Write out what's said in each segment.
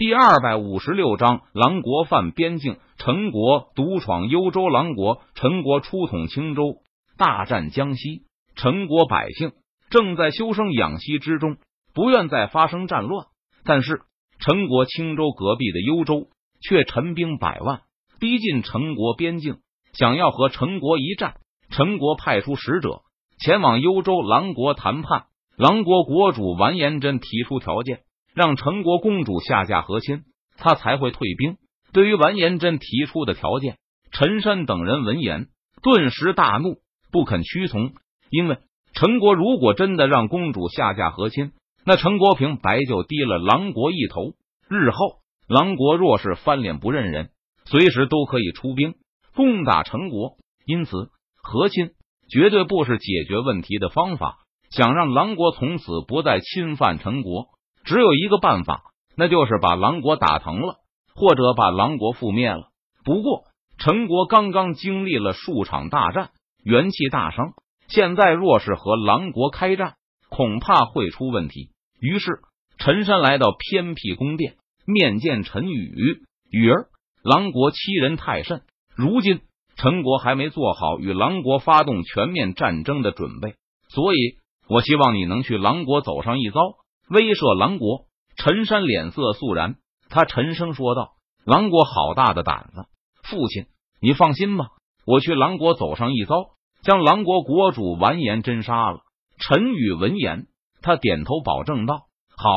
第二百五十六章，狼国犯边境，陈国独闯幽州。狼国，陈国出统青州，大战江西。陈国百姓正在修生养息之中，不愿再发生战乱。但是，陈国青州隔壁的幽州却陈兵百万，逼近陈国边境，想要和陈国一战。陈国派出使者前往幽州狼国谈判，狼国国主完颜真提出条件。让陈国公主下嫁和亲，他才会退兵。对于完颜真提出的条件，陈山等人闻言顿时大怒，不肯屈从。因为陈国如果真的让公主下嫁和亲，那陈国平白就低了狼国一头。日后狼国若是翻脸不认人，随时都可以出兵攻打陈国。因此，和亲绝对不是解决问题的方法。想让狼国从此不再侵犯陈国。只有一个办法，那就是把狼国打疼了，或者把狼国覆灭了。不过，陈国刚刚经历了数场大战，元气大伤，现在若是和狼国开战，恐怕会出问题。于是，陈山来到偏僻宫殿，面见陈宇宇儿。狼国欺人太甚，如今陈国还没做好与狼国发动全面战争的准备，所以我希望你能去狼国走上一遭。威慑狼国，陈山脸色肃然，他沉声说道：“狼国好大的胆子！父亲，你放心吧，我去狼国走上一遭，将狼国国主完颜真杀了。”陈宇闻言，他点头保证道：“好，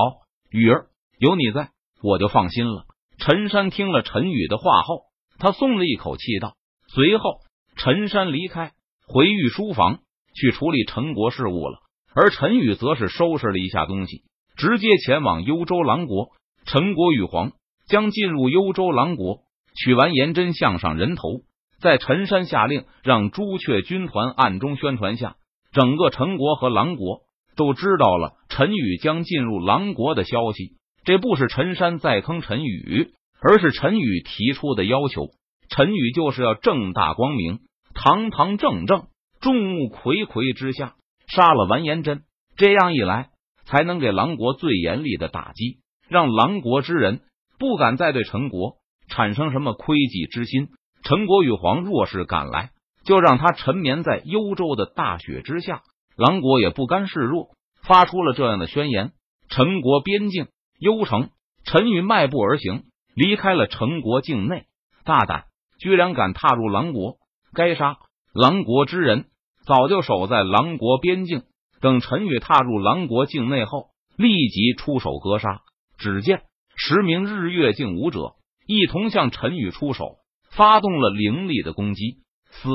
雨儿有你在，我就放心了。”陈山听了陈宇的话后，他松了一口气，道：“随后，陈山离开，回御书房去处理陈国事务了，而陈宇则是收拾了一下东西。”直接前往幽州狼国，陈国羽皇将进入幽州狼国，取完颜真项上人头。在陈山下令让朱雀军团暗中宣传下，整个陈国和狼国都知道了陈宇将进入狼国的消息。这不是陈山在坑陈宇，而是陈宇提出的要求。陈宇就是要正大光明、堂堂正正、众目睽睽之下杀了完颜真。这样一来。才能给狼国最严厉的打击，让狼国之人不敢再对陈国产生什么窥忌之心。陈国羽皇若是敢来，就让他沉眠在幽州的大雪之下。狼国也不甘示弱，发出了这样的宣言：陈国边境幽城，陈宇迈步而行，离开了陈国境内。大胆，居然敢踏入狼国，该杀！狼国之人早就守在狼国边境。等陈宇踏入狼国境内后，立即出手格杀。只见十名日月镜武者一同向陈宇出手，发动了凌厉的攻击。死！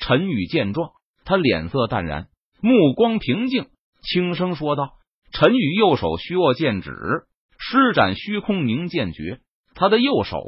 陈宇见状，他脸色淡然，目光平静，轻声说道：“陈宇右手虚握剑指，施展虚空凝剑诀。他的右手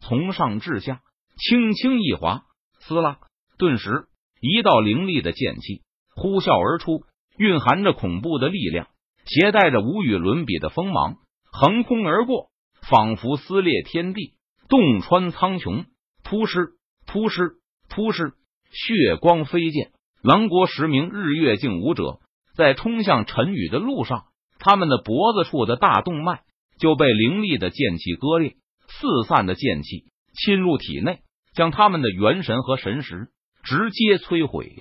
从上至下轻轻一划，撕拉，顿时一道凌厉的剑气呼啸而出。”蕴含着恐怖的力量，携带着无与伦比的锋芒，横空而过，仿佛撕裂天地，洞穿苍穹。突施，突施，突施，血光飞溅。狼国十名日月镜武者在冲向陈宇的路上，他们的脖子处的大动脉就被凌厉的剑气割裂，四散的剑气侵入体内，将他们的元神和神识直接摧毁。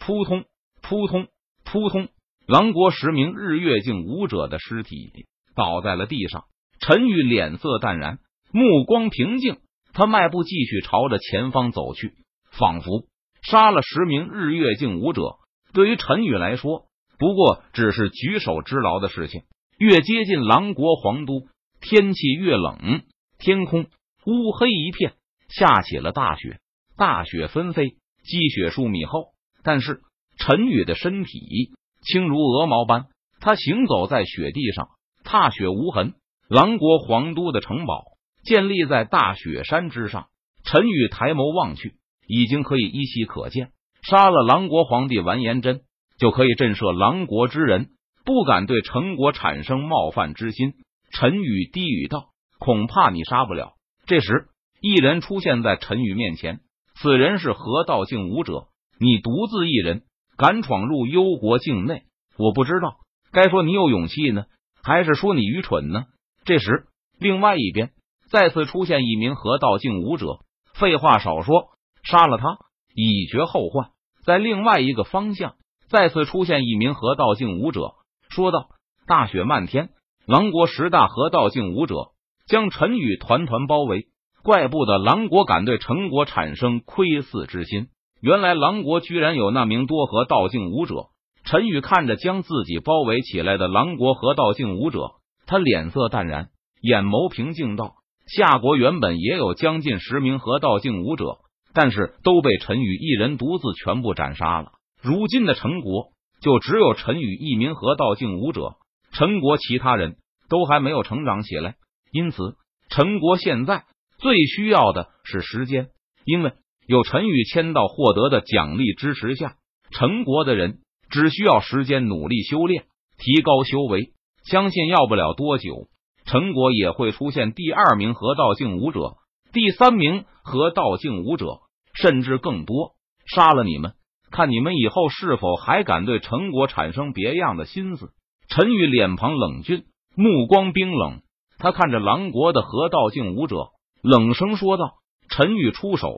扑通，扑通。扑通！狼国十名日月镜武者的尸体倒在了地上。陈宇脸色淡然，目光平静，他迈步继续朝着前方走去，仿佛杀了十名日月镜武者，对于陈宇来说，不过只是举手之劳的事情。越接近狼国皇都，天气越冷，天空乌黑一片，下起了大雪，大雪纷飞，积雪数米厚，但是。陈宇的身体轻如鹅毛般，他行走在雪地上，踏雪无痕。狼国皇都的城堡建立在大雪山之上。陈宇抬眸望去，已经可以依稀可见，杀了狼国皇帝完颜真，就可以震慑狼国之人，不敢对陈国产生冒犯之心。陈宇低语道：“恐怕你杀不了。”这时，一人出现在陈宇面前，此人是河道境武者，你独自一人。敢闯入幽国境内，我不知道该说你有勇气呢，还是说你愚蠢呢？这时，另外一边，再次出现一名河道境武者。废话少说，杀了他，以绝后患。在另外一个方向，再次出现一名河道境武者，说道：“大雪漫天，狼国十大河道境武者将陈宇团团包围。怪不得狼国敢对陈国产生窥伺之心，原来狼国居然有那名多河道境武者。”陈宇看着将自己包围起来的狼国河道境武者，他脸色淡然，眼眸平静道：“夏国原本也有将近十名河道境武者，但是都被陈宇一人独自全部斩杀了。如今的陈国就只有陈宇一名河道境武者，陈国其他人都还没有成长起来，因此陈国现在最需要的是时间。因为有陈宇签到获得的奖励支持下，陈国的人。”只需要时间努力修炼，提高修为，相信要不了多久，陈国也会出现第二名河道境武者，第三名河道境武者，甚至更多。杀了你们，看你们以后是否还敢对陈国产生别样的心思。陈宇脸庞冷峻，目光冰冷，他看着狼国的河道境武者，冷声说道：“陈宇出手，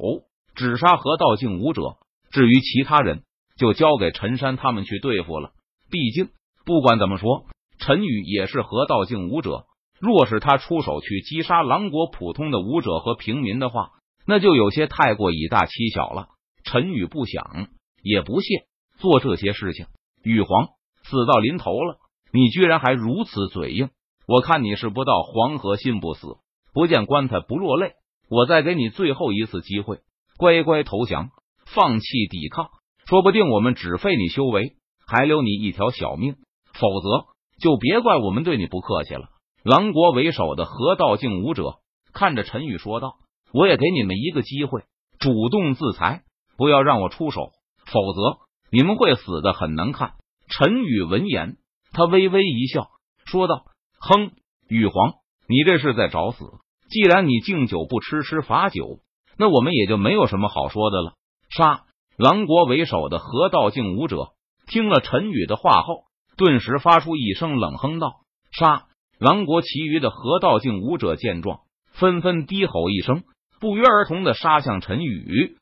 只杀河道境武者，至于其他人。”就交给陈山他们去对付了。毕竟，不管怎么说，陈宇也是河道境武者。若是他出手去击杀狼国普通的武者和平民的话，那就有些太过以大欺小了。陈宇不想也不屑做这些事情。羽皇死到临头了，你居然还如此嘴硬！我看你是不到黄河心不死，不见棺材不落泪。我再给你最后一次机会，乖乖投降，放弃抵抗。说不定我们只废你修为，还留你一条小命，否则就别怪我们对你不客气了。狼国为首的河道境武者看着陈宇说道：“我也给你们一个机会，主动自裁，不要让我出手，否则你们会死的很难看。”陈宇闻言，他微微一笑，说道：“哼，羽皇，你这是在找死。既然你敬酒不吃吃罚酒，那我们也就没有什么好说的了。”杀！狼国为首的河道境武者听了陈宇的话后，顿时发出一声冷哼道：“杀！”狼国其余的河道境武者见状，纷纷低吼一声，不约而同的杀向陈宇。